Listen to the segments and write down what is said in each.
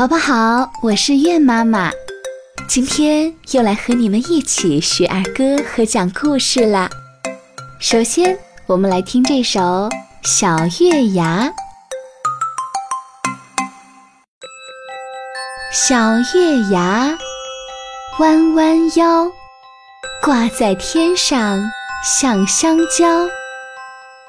宝宝好，我是月妈妈，今天又来和你们一起学儿歌和讲故事啦。首先，我们来听这首《小月牙》。小月牙，弯弯腰，挂在天上像香蕉。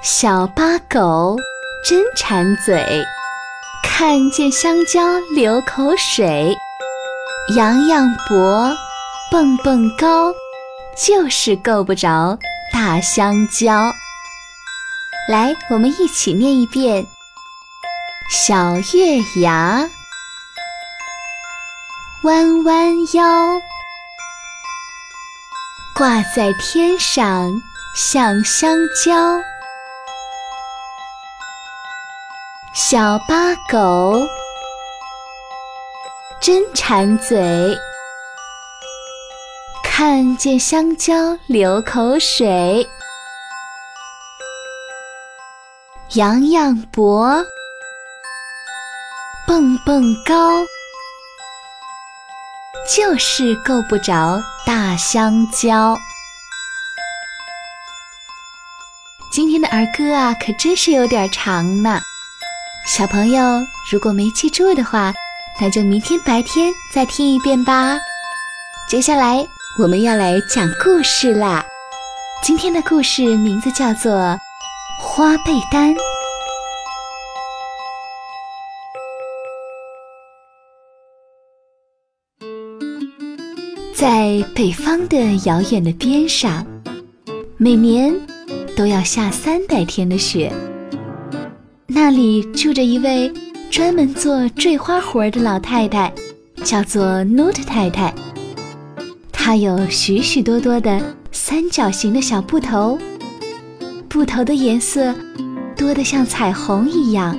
小八狗真馋嘴。看见香蕉流口水，仰仰脖，蹦蹦高，就是够不着大香蕉。来，我们一起念一遍：小月牙，弯弯腰，挂在天上像香蕉。小八狗真馋嘴，看见香蕉流口水，扬扬脖，蹦蹦高，就是够不着大香蕉。今天的儿歌啊，可真是有点长呢。小朋友，如果没记住的话，那就明天白天再听一遍吧。接下来我们要来讲故事啦。今天的故事名字叫做《花被单》。在北方的遥远的边上，每年都要下三百天的雪。那里住着一位专门做缀花活的老太太，叫做 Note 太太。她有许许多多的三角形的小布头，布头的颜色多得像彩虹一样，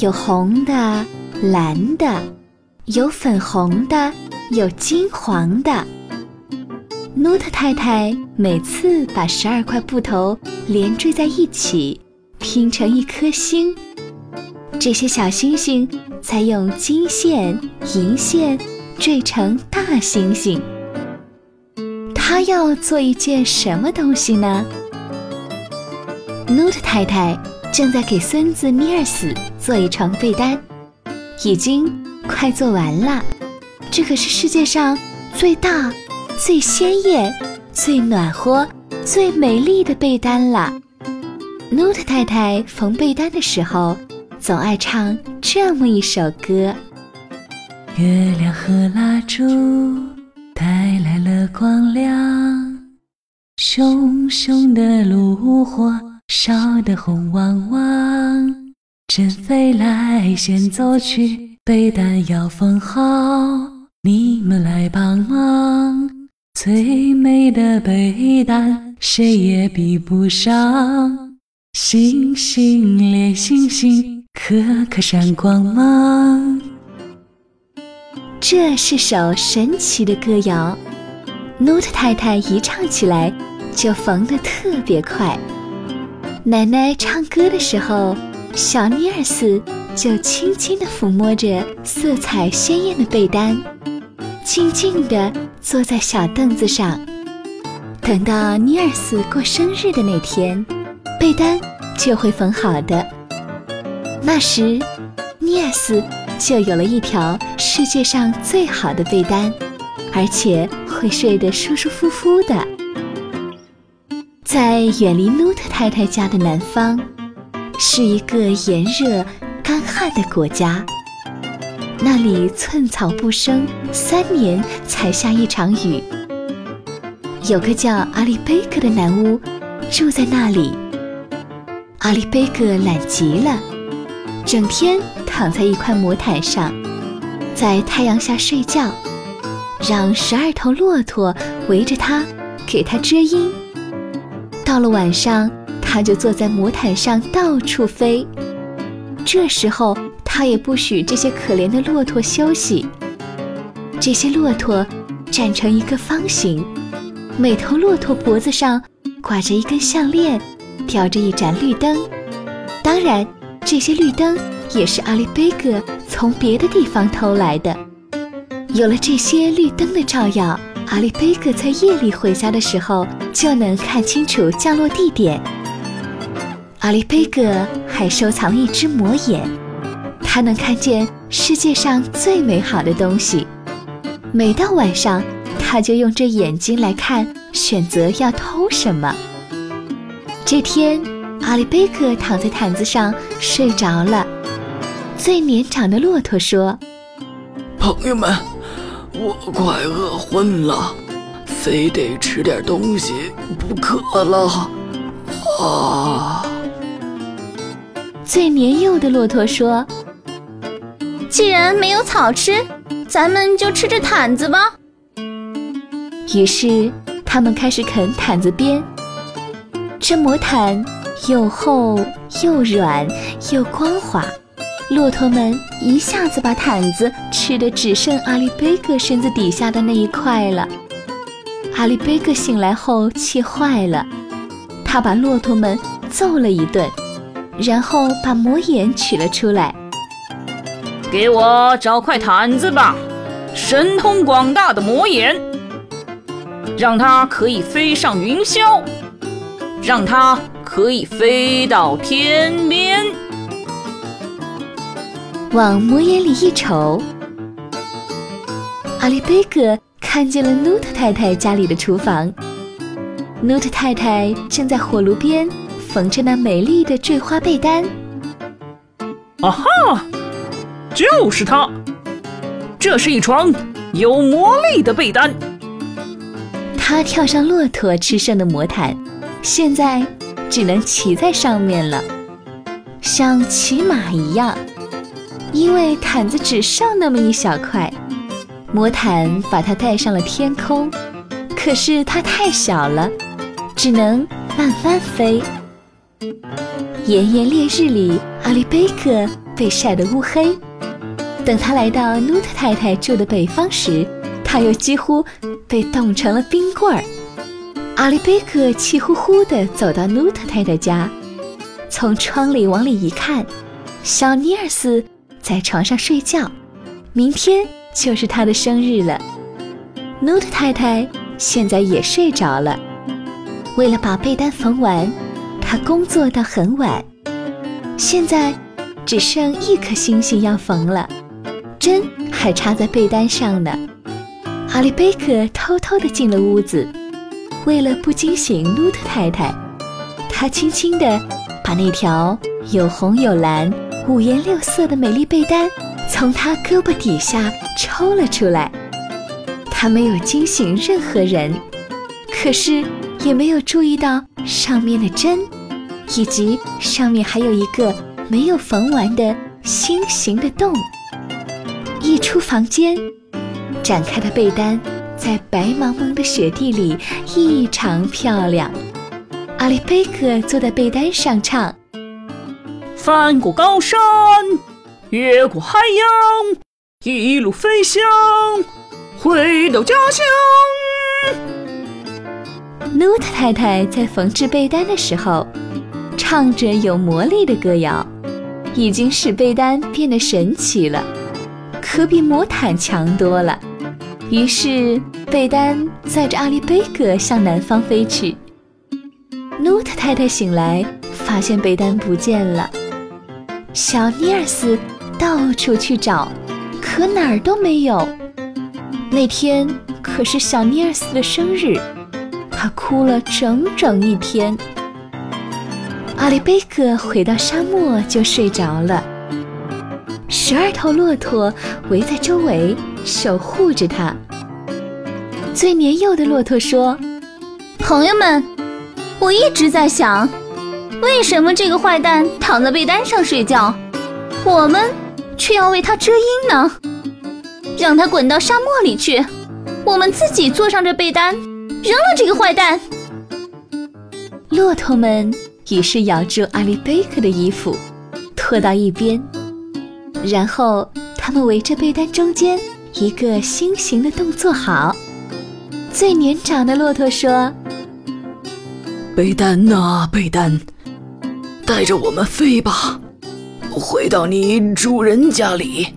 有红的、蓝的，有粉红的，有金黄的。Note 太太每次把十二块布头连缀在一起。拼成一颗星，这些小星星再用金线、银线缀成大星星。他要做一件什么东西呢？Note 太太正在给孙子尼尔斯做一床被单，已经快做完了。这可是世界上最大、最鲜艳、最暖和、最美丽的被单了。Note 太太缝被单的时候，总爱唱这么一首歌：月亮和蜡烛带来了光亮，熊熊的炉火烧得红汪汪。真飞来先走去，被单要缝好，你们来帮忙。最美的被单，谁也比不上。星星连星星，颗颗闪光芒。这是首神奇的歌谣，Note 太太一唱起来就缝得特别快。奶奶唱歌的时候，小尼尔斯就轻轻地抚摸着色彩鲜艳的被单，静静地坐在小凳子上。等到尼尔斯过生日的那天。被单就会缝好的，那时，尼尔斯就有了一条世界上最好的被单，而且会睡得舒舒服服的。在远离努特太太家的南方，是一个炎热、干旱的国家，那里寸草不生，三年才下一场雨。有个叫阿里贝克的男巫住在那里。阿里贝格懒极了，整天躺在一块魔毯上，在太阳下睡觉，让十二头骆驼围着他，给他遮阴。到了晚上，他就坐在魔毯上到处飞。这时候，他也不许这些可怜的骆驼休息。这些骆驼站成一个方形，每头骆驼脖子上挂着一根项链。吊着一盏绿灯，当然，这些绿灯也是阿里贝格从别的地方偷来的。有了这些绿灯的照耀，阿里贝格在夜里回家的时候就能看清楚降落地点。阿里贝格还收藏了一只魔眼，它能看见世界上最美好的东西。每到晚上，他就用这眼睛来看，选择要偷什么。这天，阿里贝克躺在毯子上睡着了。最年长的骆驼说：“朋友们，我快饿昏了，非得吃点东西不可了。”啊！最年幼的骆驼说：“既然没有草吃，咱们就吃这毯子吧。”于是，他们开始啃毯子边。这魔毯又厚又软又光滑，骆驼们一下子把毯子吃的只剩阿里贝格身子底下的那一块了。阿里贝格醒来后气坏了，他把骆驼们揍了一顿，然后把魔眼取了出来，给我找块毯子吧，神通广大的魔眼。让它可以飞上云霄，让它可以飞到天边。往魔眼里一瞅，阿里贝格看见了努特太太家里的厨房。努特太太正在火炉边缝着那美丽的缀花被单。啊哈，就是它！这是一床有魔力的被单。他跳上骆驼吃剩的魔毯，现在只能骑在上面了，像骑马一样。因为毯子只剩那么一小块，魔毯把它带上了天空。可是它太小了，只能慢慢飞。炎炎烈日里，阿里贝克被晒得乌黑。等他来到努特太太住的北方时，他又几乎被冻成了冰棍儿。阿里贝克气呼呼地走到努特太太家，从窗里往里一看，小尼尔斯在床上睡觉。明天就是他的生日了。努特太太现在也睡着了。为了把被单缝完，他工作到很晚。现在只剩一颗星星要缝了，针还插在被单上呢。阿里贝克偷偷地进了屋子，为了不惊醒努特太太，他轻轻地把那条有红有蓝、五颜六色的美丽被单从他胳膊底下抽了出来。他没有惊醒任何人，可是也没有注意到上面的针，以及上面还有一个没有缝完的心形的洞。一出房间。展开的被单在白茫茫的雪地里异常漂亮。阿里贝克坐在被单上唱：“翻过高山，越过海洋，一路飞翔，回到家乡。”努特太太在缝制被单的时候，唱着有魔力的歌谣，已经使被单变得神奇了，可比魔毯强多了。于是，贝丹载着阿里贝格向南方飞去。努特太太醒来，发现贝丹不见了。小尼尔斯到处去找，可哪儿都没有。那天可是小尼尔斯的生日，他哭了整整一天。阿里贝格回到沙漠就睡着了。十二头骆驼围在周围。守护着他。最年幼的骆驼说：“朋友们，我一直在想，为什么这个坏蛋躺在被单上睡觉，我们却要为他遮阴呢？让他滚到沙漠里去，我们自己坐上这被单，扔了这个坏蛋。”骆驼们于是咬住阿里贝克的衣服，拖到一边，然后他们围着被单中间。一个心形的动作好。最年长的骆驼说：“贝丹呐，贝丹，带着我们飞吧，回到你主人家里。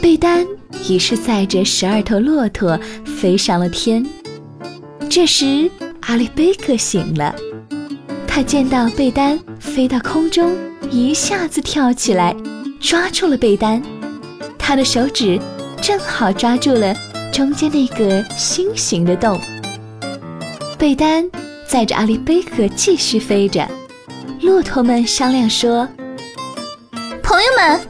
贝丹于是载着十二头骆驼飞上了天。这时，阿里贝克醒了，他见到贝丹飞到空中，一下子跳起来，抓住了贝丹。他的手指正好抓住了中间那个心形的洞。贝丹载着阿里贝克继续飞着，骆驼们商量说：“朋友们，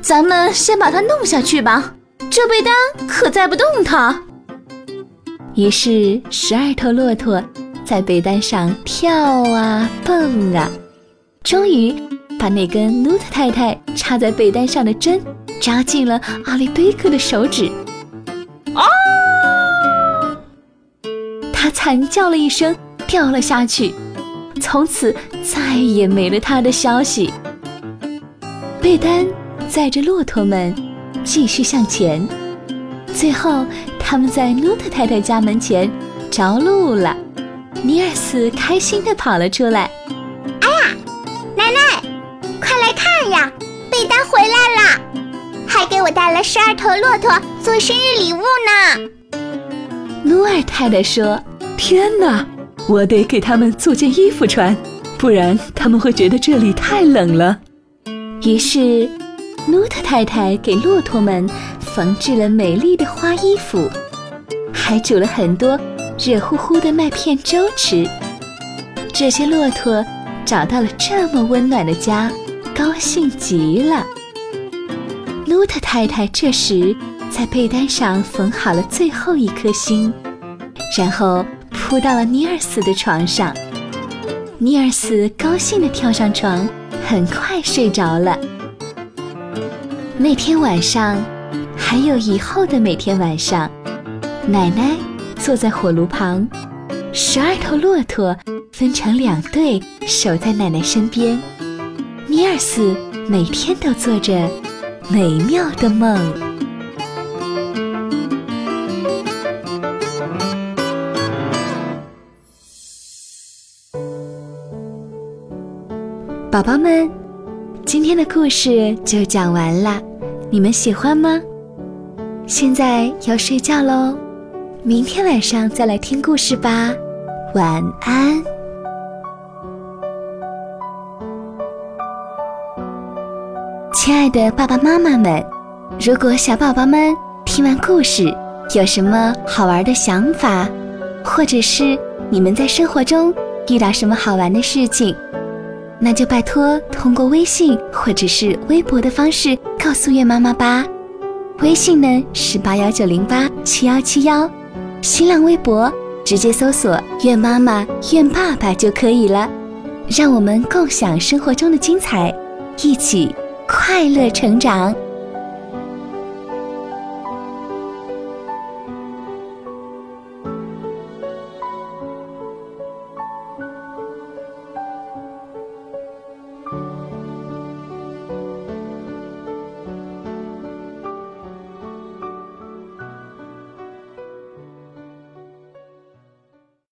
咱们先把它弄下去吧，这贝丹可载不动它。”于是，十二头骆驼在被单上跳啊蹦啊，终于把那根努特太太插在被单上的针扎进了阿里贝克的手指。啊！他惨叫了一声，掉了下去，从此再也没了他的消息。贝丹载着骆驼们继续向前，最后。他们在努特太太家门前着陆了，尼尔斯开心地跑了出来。我带了十二头骆驼做生日礼物呢。努尔太太说：“天哪，我得给他们做件衣服穿，不然他们会觉得这里太冷了。”于是，努特太太给骆驼们。缝制了美丽的花衣服，还煮了很多热乎乎的麦片粥吃。这些骆驼找到了这么温暖的家，高兴极了。努特太太这时在被单上缝好了最后一颗心，然后扑到了尼尔斯的床上。尼尔斯高兴地跳上床，很快睡着了。那天晚上。还有以后的每天晚上，奶奶坐在火炉旁，十二头骆驼分成两队守在奶奶身边。尼尔斯每天都做着美妙的梦。宝宝们，今天的故事就讲完了，你们喜欢吗？现在要睡觉喽，明天晚上再来听故事吧，晚安。的爸爸妈妈们，如果小宝宝们听完故事有什么好玩的想法，或者是你们在生活中遇到什么好玩的事情，那就拜托通过微信或者是微博的方式告诉月妈妈吧。微信呢是八幺九零八七幺七幺，新浪微博直接搜索“愿妈妈愿爸爸”就可以了。让我们共享生活中的精彩，一起快乐成长。